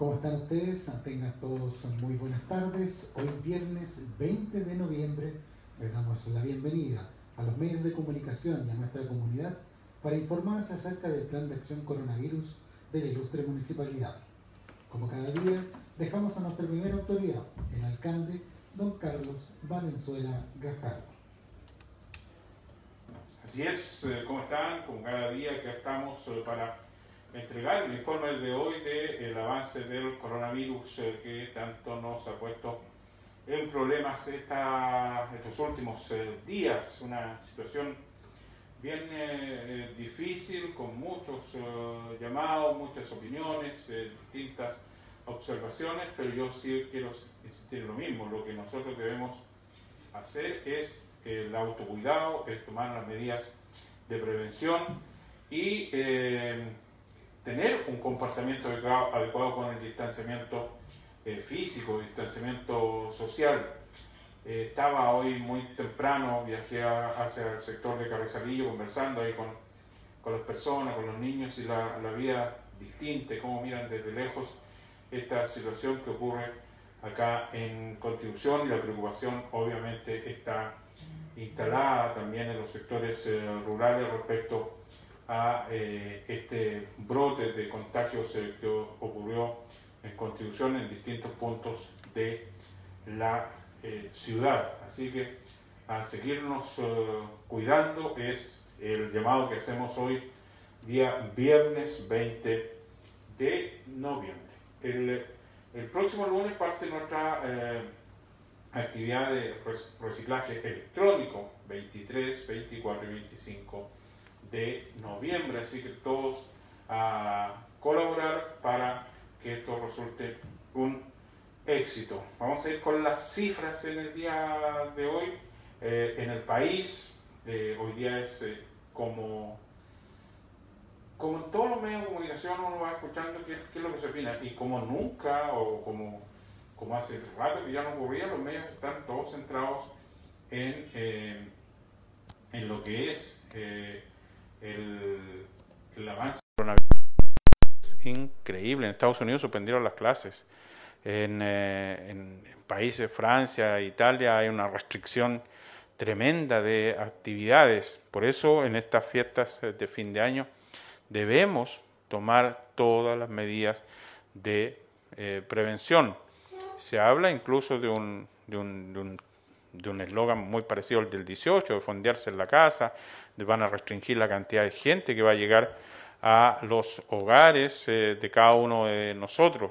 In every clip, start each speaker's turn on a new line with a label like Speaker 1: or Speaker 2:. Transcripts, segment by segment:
Speaker 1: ¿Cómo están ustedes? Tengan todos muy buenas tardes. Hoy viernes 20 de noviembre les damos la bienvenida a los medios de comunicación y a nuestra comunidad para informarse acerca del plan de acción coronavirus de la ilustre municipalidad. Como cada día, dejamos a nuestra primera autoridad, el alcalde don Carlos Valenzuela Gajardo.
Speaker 2: Así es, eh, ¿cómo están? Como cada día que estamos eh, para entregar el informe de hoy del avance del coronavirus eh, que tanto nos ha puesto en problemas esta, estos últimos días. Una situación bien difícil, con muchos llamados, muchas opiniones, distintas observaciones, pero yo sí quiero insistir en lo mismo. Lo que nosotros debemos hacer es el autocuidado, es tomar las medidas de prevención y eh, tener un comportamiento adecuado, con el distanciamiento eh, físico, distanciamiento social. Eh, estaba hoy muy temprano, viajé hacia el sector de Cabezalillo conversando ahí con, con las personas, con los niños y la, la vida distinta, cómo miran desde lejos esta situación que ocurre acá en Contribución y la preocupación obviamente está instalada también en los sectores eh, rurales respecto a eh, este brote de contagios eh, que ocurrió en Contribución en distintos puntos de la ciudad. Así que a seguirnos cuidando es el llamado que hacemos hoy, día viernes 20 de noviembre. El, próximo lunes parte nuestra eh, actividad de reciclaje electrónico 23, 24 y 25 de noviembre, así que todos a colaborar para que esto resulte un éxito. Vamos a ir con las cifras en el día de hoy. Eh, en el país, eh, hoy día es como como en todos los medios de comunicación uno va escuchando qué, es lo que se opina y como nunca o como, como hace rato que ya no ocurría, los medios están todos centrados en, eh, en lo que es eh, el, avance del coronavirus. Es increíble, en Estados Unidos suspendieron las clases, en, eh, en países, Francia, Italia, hay una restricción tremenda de actividades. Por eso en estas fiestas de fin de año, debemos tomar todas las medidas de eh, prevención. Se habla incluso de un de un, de un eslogan muy parecido al del 18, de fondearse en la casa, de van a restringir la cantidad de gente que va a llegar a los hogares eh, de cada uno de nosotros.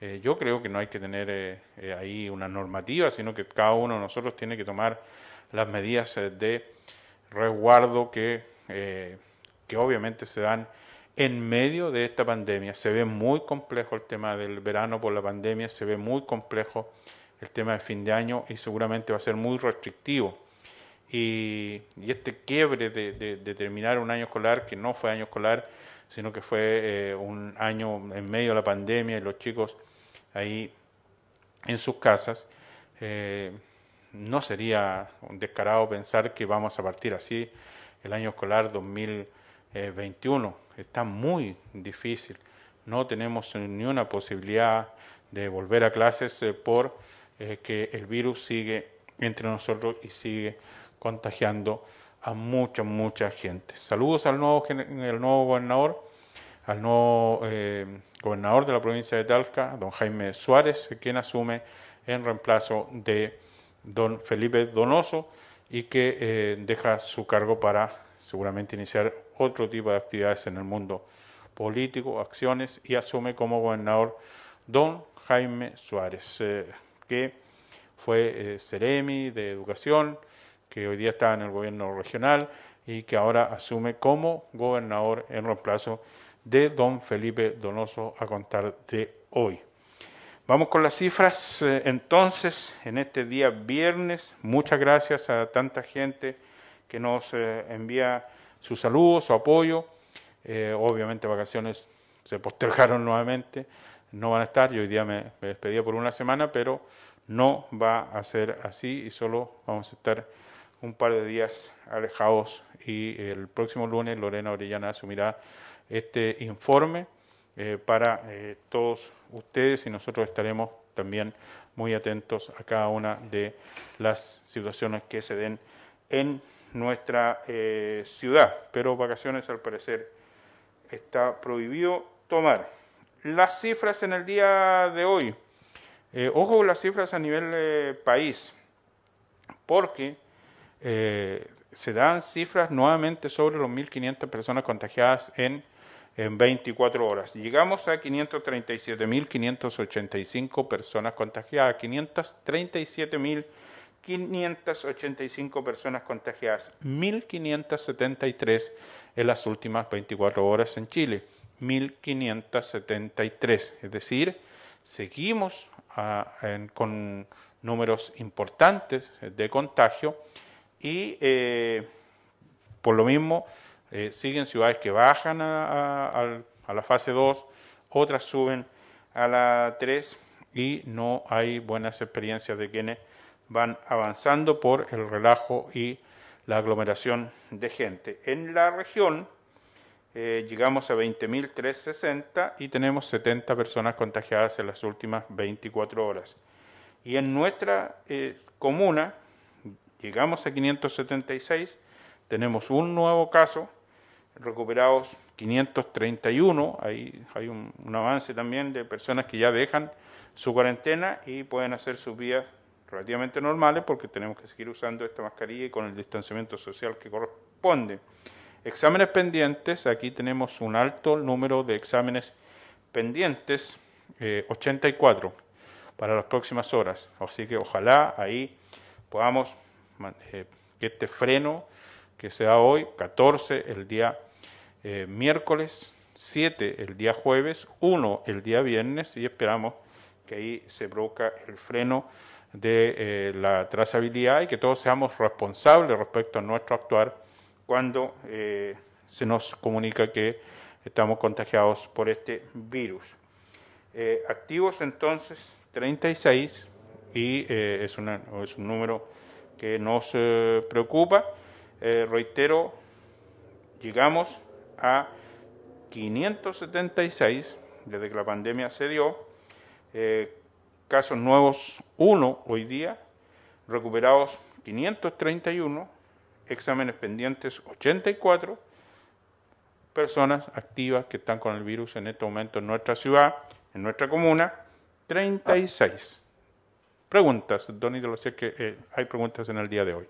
Speaker 2: Eh, yo creo que no hay que tener ahí una normativa, sino que cada uno de nosotros tiene que tomar las medidas de resguardo que que obviamente se dan en medio de esta pandemia. Se ve muy complejo el tema del verano por la pandemia, se ve muy complejo el tema de fin de año y seguramente va a ser muy restrictivo. Y, este quiebre de, terminar un año escolar, que no fue año escolar, sino que fue eh, un año en medio de la pandemia y los chicos ahí en sus casas, eh, no sería descarado pensar que vamos a partir así el año escolar 2020 21. Eh, Está muy difícil. No tenemos ni una posibilidad de volver a clases eh, por eh, que el virus sigue entre nosotros y sigue contagiando a mucha, mucha gente. Saludos al nuevo, el nuevo gobernador, al nuevo gobernador de la provincia de Talca, don Jaime Suárez, quien asume en reemplazo de don Felipe Donoso y que deja su cargo para seguramente iniciar otro tipo de actividades en el mundo político, acciones, y asume como gobernador don Jaime Suárez, eh, que fue eh, Ceremi de Educación, que hoy día está en el gobierno regional y que ahora asume como gobernador en reemplazo de don Felipe Donoso a contar de hoy. Vamos con las cifras eh, entonces en este día viernes. Muchas gracias a tanta gente que nos envía su saludo, su apoyo. Eh, obviamente vacaciones se postergaron nuevamente, no van a estar, yo hoy día me, despedía por una semana, pero no va a ser así y solo vamos a estar un par de días alejados y el próximo lunes Lorena Orellana asumirá este informe para todos ustedes y nosotros estaremos también muy atentos a cada una de las situaciones que se den en nuestra ciudad. Pero vacaciones al parecer está prohibido tomar. Las cifras en el día de hoy. ojo con las cifras a nivel país porque eh, se dan cifras nuevamente sobre los 1.500 personas contagiadas en, en 24 horas. Llegamos a 537.585 personas contagiadas, 537.585 personas contagiadas, 1.573 en las últimas 24 horas en Chile, 1.573. Es decir, seguimos ah, con números importantes de contagio y eh, por lo mismo eh, siguen ciudades que bajan a, la fase 2, otras suben a la 3 y no hay buenas experiencias de quienes van avanzando por el relajo y la aglomeración de gente. En la región eh, llegamos a 20.360 y tenemos 70 personas contagiadas en las últimas 24 horas. Y en nuestra eh, comuna llegamos a 576, tenemos un nuevo caso, recuperados 531, ahí hay un, avance también de personas que ya dejan su cuarentena y pueden hacer sus vías relativamente normales porque tenemos que seguir usando esta mascarilla y con el distanciamiento social que corresponde. Exámenes pendientes, aquí tenemos un alto número de exámenes pendientes, 84 eh, para las próximas horas. Así que ojalá ahí podamos eh, que este freno que sea hoy, 14 el día eh, miércoles, 7 el día jueves, 1 el día viernes y esperamos que ahí se produzca el freno de eh, la trazabilidad y que todos seamos responsables respecto a nuestro actuar cuando se nos comunica que estamos contagiados por este virus. activos entonces 36 y eh, es, es, un número que nos eh, preocupa. Eh, reitero, llegamos a 576 desde que la pandemia se dio, casos nuevos 1 hoy día, recuperados 531, exámenes pendientes 84, personas activas que están con el virus en este momento en nuestra ciudad, en nuestra comuna, 36. Preguntas, Don lo sé que eh, hay preguntas en el día de hoy.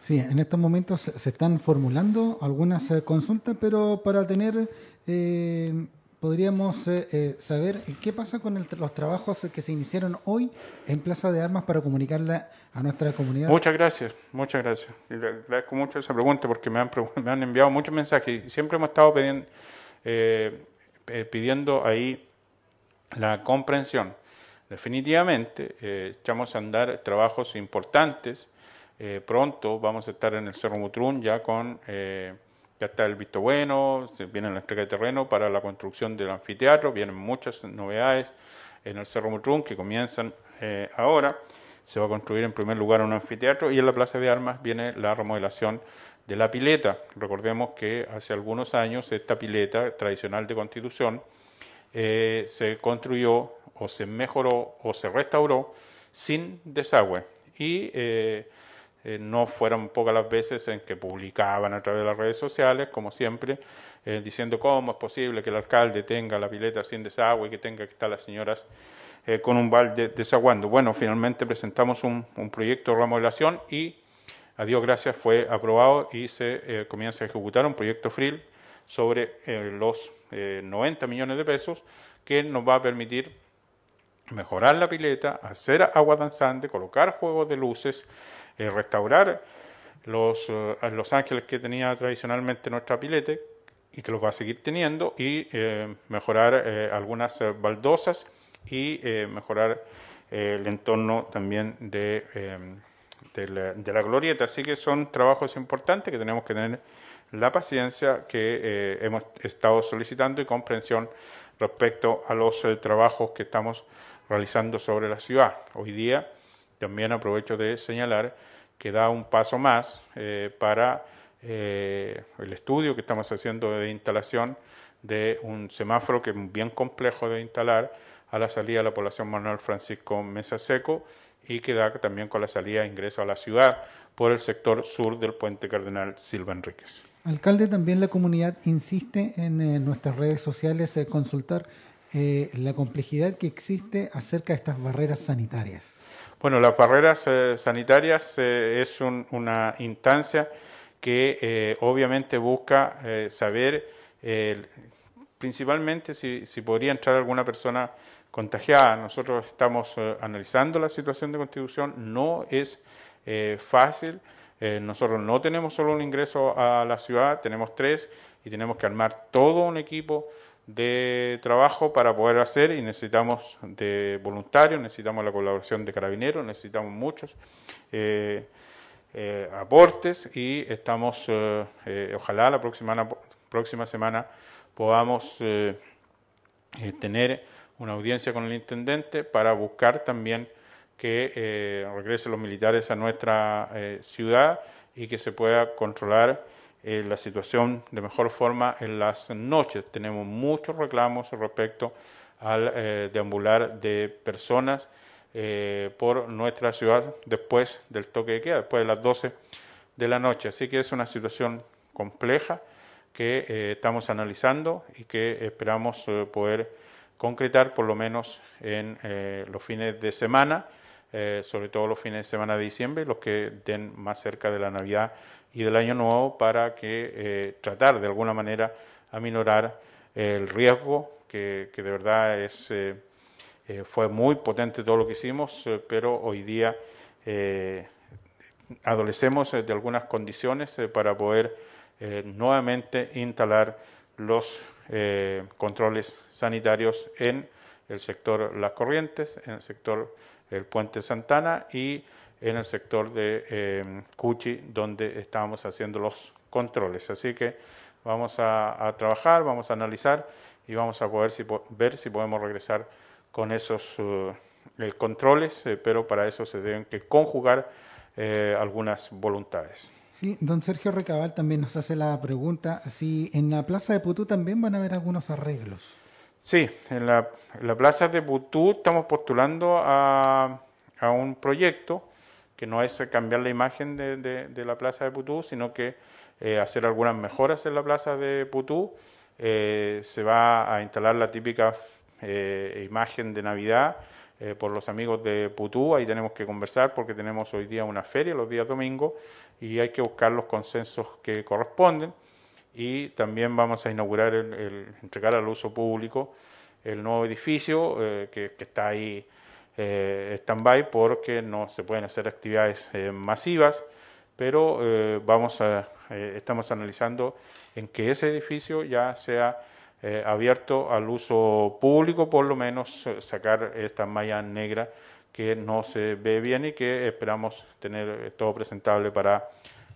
Speaker 1: Sí, en estos momentos se están formulando algunas eh, consultas, pero para tener, eh, podríamos saber qué pasa con los trabajos que se iniciaron hoy en Plaza de Armas para comunicarla a nuestra comunidad.
Speaker 2: Muchas gracias, muchas gracias. le agradezco mucho esa pregunta porque me han, me han enviado muchos mensajes y siempre hemos estado pidiendo, pidiendo ahí la comprensión. Definitivamente, eh, echamos a andar trabajos importantes. Eh, pronto vamos a estar en el Cerro Mutrún ya con, eh, ya está el visto bueno, viene la entrega de terreno para la construcción del anfiteatro, vienen muchas novedades en el Cerro Mutrún que comienzan ahora. Se va a construir en primer lugar un anfiteatro y en la Plaza de Armas viene la remodelación de la pileta. Recordemos que hace algunos años esta pileta tradicional de Constitución se construyó o se mejoró o se restauró sin desagüe. Y eh, eh, no fueron pocas las veces en que publicaban a través de las redes sociales, como siempre, eh, diciendo cómo es posible que el alcalde tenga la pileta sin desagüe y que tenga que estar las señoras con un balde desaguando. Bueno, finalmente presentamos un, un, proyecto de remodelación y, a Dios gracias, fue aprobado y se comienza a ejecutar un proyecto FRIL sobre los 90 millones de pesos que nos va a permitir mejorar la pileta, hacer agua danzante, colocar juegos de luces, eh, restaurar los, eh, los ángeles que tenía tradicionalmente nuestra pileta y que los va a seguir teniendo y eh, mejorar algunas baldosas y mejorar el entorno también de, la, de, la, glorieta. Así que son trabajos importantes que tenemos que tener la paciencia que hemos estado solicitando y comprensión respecto a los trabajos que estamos realizando sobre la ciudad. Hoy día también aprovecho de señalar que da un paso más eh, para eh, el estudio que estamos haciendo de instalación de un semáforo que es bien complejo de instalar a la salida de la población Manuel Francisco Mesa Seco y que da también con la salida de ingreso a la ciudad por el sector sur del puente Cardenal Silva Enríquez.
Speaker 1: Alcalde, también la comunidad insiste en, eh, nuestras redes sociales eh, consultar eh, la complejidad que existe acerca de estas barreras sanitarias.
Speaker 2: Bueno, las barreras sanitarias es una instancia que obviamente busca saber principalmente si, si podría entrar alguna persona contagiada. Nosotros estamos eh, analizando la situación de Constitución, no es eh, fácil. Eh, nosotros no tenemos solo un ingreso a la ciudad, tenemos tres y tenemos que armar todo un equipo de trabajo para poder hacer y necesitamos de voluntarios, necesitamos la colaboración de carabineros, necesitamos muchos aportes y estamos, ojalá la próxima, próxima semana podamos tener una audiencia con el intendente para buscar también que eh, regresen los militares a nuestra eh, ciudad y que se pueda controlar eh, la situación de mejor forma en las noches. Tenemos muchos reclamos respecto al deambular de personas por nuestra ciudad después del toque de queda, después de las 12 de la noche. Así que es una situación compleja que estamos analizando y que esperamos poder concretar por lo menos en eh, los fines de semana, eh, sobre todo los fines de semana de diciembre, los que den más cerca de la Navidad y del Año Nuevo, para que eh, tratar de alguna manera aminorar el riesgo, que, que de verdad es, fue muy potente todo lo que hicimos, pero hoy día adolecemos de algunas condiciones para poder nuevamente instalar los eh, controles sanitarios en el sector Las Corrientes, en el sector El Puente Santana y en el sector de eh, Cuchi, donde estamos haciendo los controles. Así que vamos a, trabajar, vamos a analizar y vamos a poder ver si podemos regresar con esos uh, eh, controles, pero para eso se deben que conjugar algunas voluntades.
Speaker 1: Sí, don Sergio Recabal también nos hace la pregunta si en la Plaza de Putú también van a haber algunos arreglos.
Speaker 2: Sí, en la, Plaza de Putú estamos postulando a, un proyecto que no es cambiar la imagen de, la Plaza de Putú, sino que eh, hacer algunas mejoras en la Plaza de Putú. Eh, se va a instalar la típica eh, imagen de Navidad eh, por los amigos de Putú, ahí tenemos que conversar porque tenemos hoy día una feria, los días domingos, y hay que buscar los consensos que corresponden. Y también vamos a inaugurar, el, entregar al uso público el nuevo edificio eh, que, está ahí eh, stand-by porque no se pueden hacer actividades eh, masivas, pero vamos a, estamos analizando en que ese edificio ya sea eh, abierto al uso público, por lo menos eh, sacar esta malla negra que no se ve bien y que esperamos tener eh, todo presentable para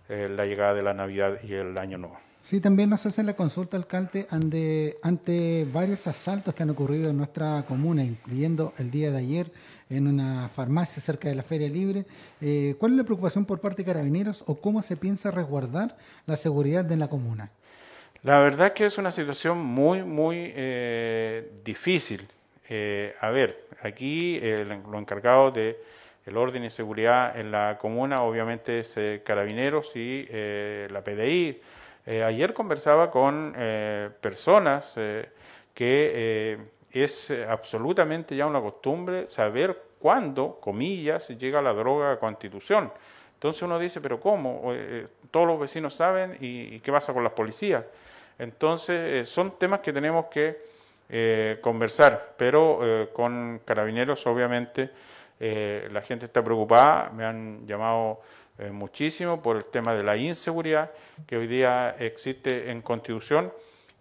Speaker 2: la llegada de la Navidad y el Año Nuevo.
Speaker 1: Sí, también nos hace la consulta, alcalde, ante, ante varios asaltos que han ocurrido en nuestra comuna, incluyendo el día de ayer en una farmacia cerca de la Feria Libre. ¿Cuál es la preocupación por parte de carabineros o cómo se piensa resguardar la seguridad de la comuna?
Speaker 2: La verdad que es una situación muy, muy eh, difícil. Eh, a ver, aquí lo encargado de el orden y seguridad en la comuna obviamente es eh, Carabineros y la PDI. ayer conversaba con personas que es absolutamente ya una costumbre saber cuándo, comillas, llega la droga a Constitución. Entonces uno dice, pero ¿cómo? todos los vecinos saben y qué pasa con las policías. Entonces, eh, son temas que tenemos que eh, conversar, pero eh, con carabineros, obviamente, la gente está preocupada, me han llamado muchísimo por el tema de la inseguridad que hoy día existe en Constitución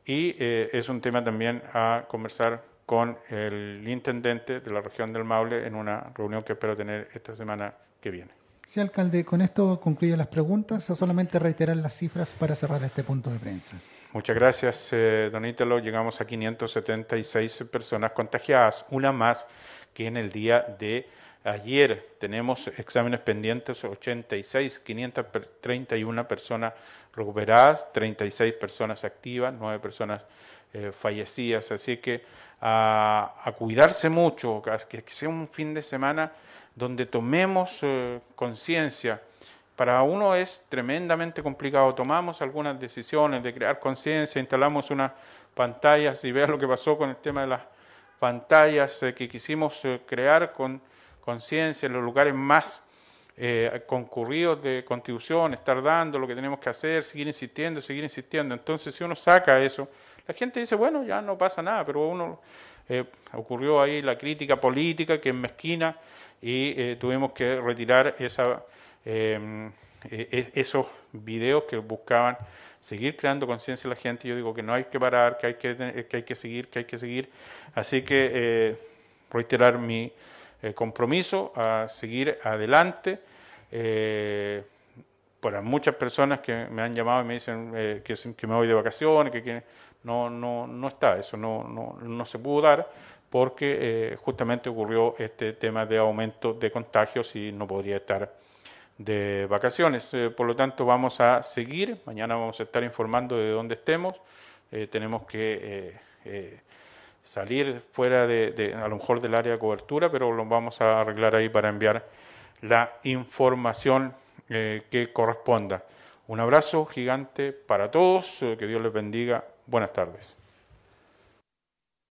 Speaker 2: y es un tema también a conversar con el intendente de la región del Maule en una reunión que espero tener esta semana que viene.
Speaker 1: Sí, alcalde, con esto concluye las preguntas o solamente reiterar las cifras para cerrar este punto de prensa.
Speaker 2: Muchas gracias, eh, don Ítalo. Llegamos a 576 personas contagiadas, una más que en el día de Ayer tenemos exámenes pendientes, 86, 531 personas recuperadas, 36 personas activas, 9 personas eh, fallecidas. Así que a, cuidarse mucho, que, sea un fin de semana donde tomemos eh, conciencia. Para uno es tremendamente complicado. Tomamos algunas decisiones de crear conciencia, instalamos unas pantallas y vean lo que pasó con el tema de las pantallas eh, que quisimos crear con conciencia en los lugares más eh, concurridos de contribución, estar dando lo que tenemos que hacer, seguir insistiendo, seguir insistiendo. Entonces, si uno saca eso, la gente dice, bueno, ya no pasa nada, pero uno eh, ocurrió ahí la crítica política que es mezquina y eh, tuvimos que retirar esa, em, e, e, esos videos que buscaban seguir creando conciencia en la gente. Yo digo que no hay que parar, que hay que, que hay que seguir, que hay que seguir. Así que reiterar mi eh, compromiso a seguir adelante. Eh, para muchas personas que me han llamado y me dicen eh, que, que, me voy de vacaciones, que, no, no, no está, eso no, no, no se pudo dar porque justamente ocurrió este tema de aumento de contagios y no podría estar de vacaciones. por lo tanto, vamos a seguir. Mañana vamos a estar informando de dónde estemos. tenemos que salir fuera de, a lo mejor del área de cobertura, pero lo vamos a arreglar ahí para enviar la información eh, que corresponda. Un abrazo gigante para todos, eh, que Dios les bendiga. Buenas tardes.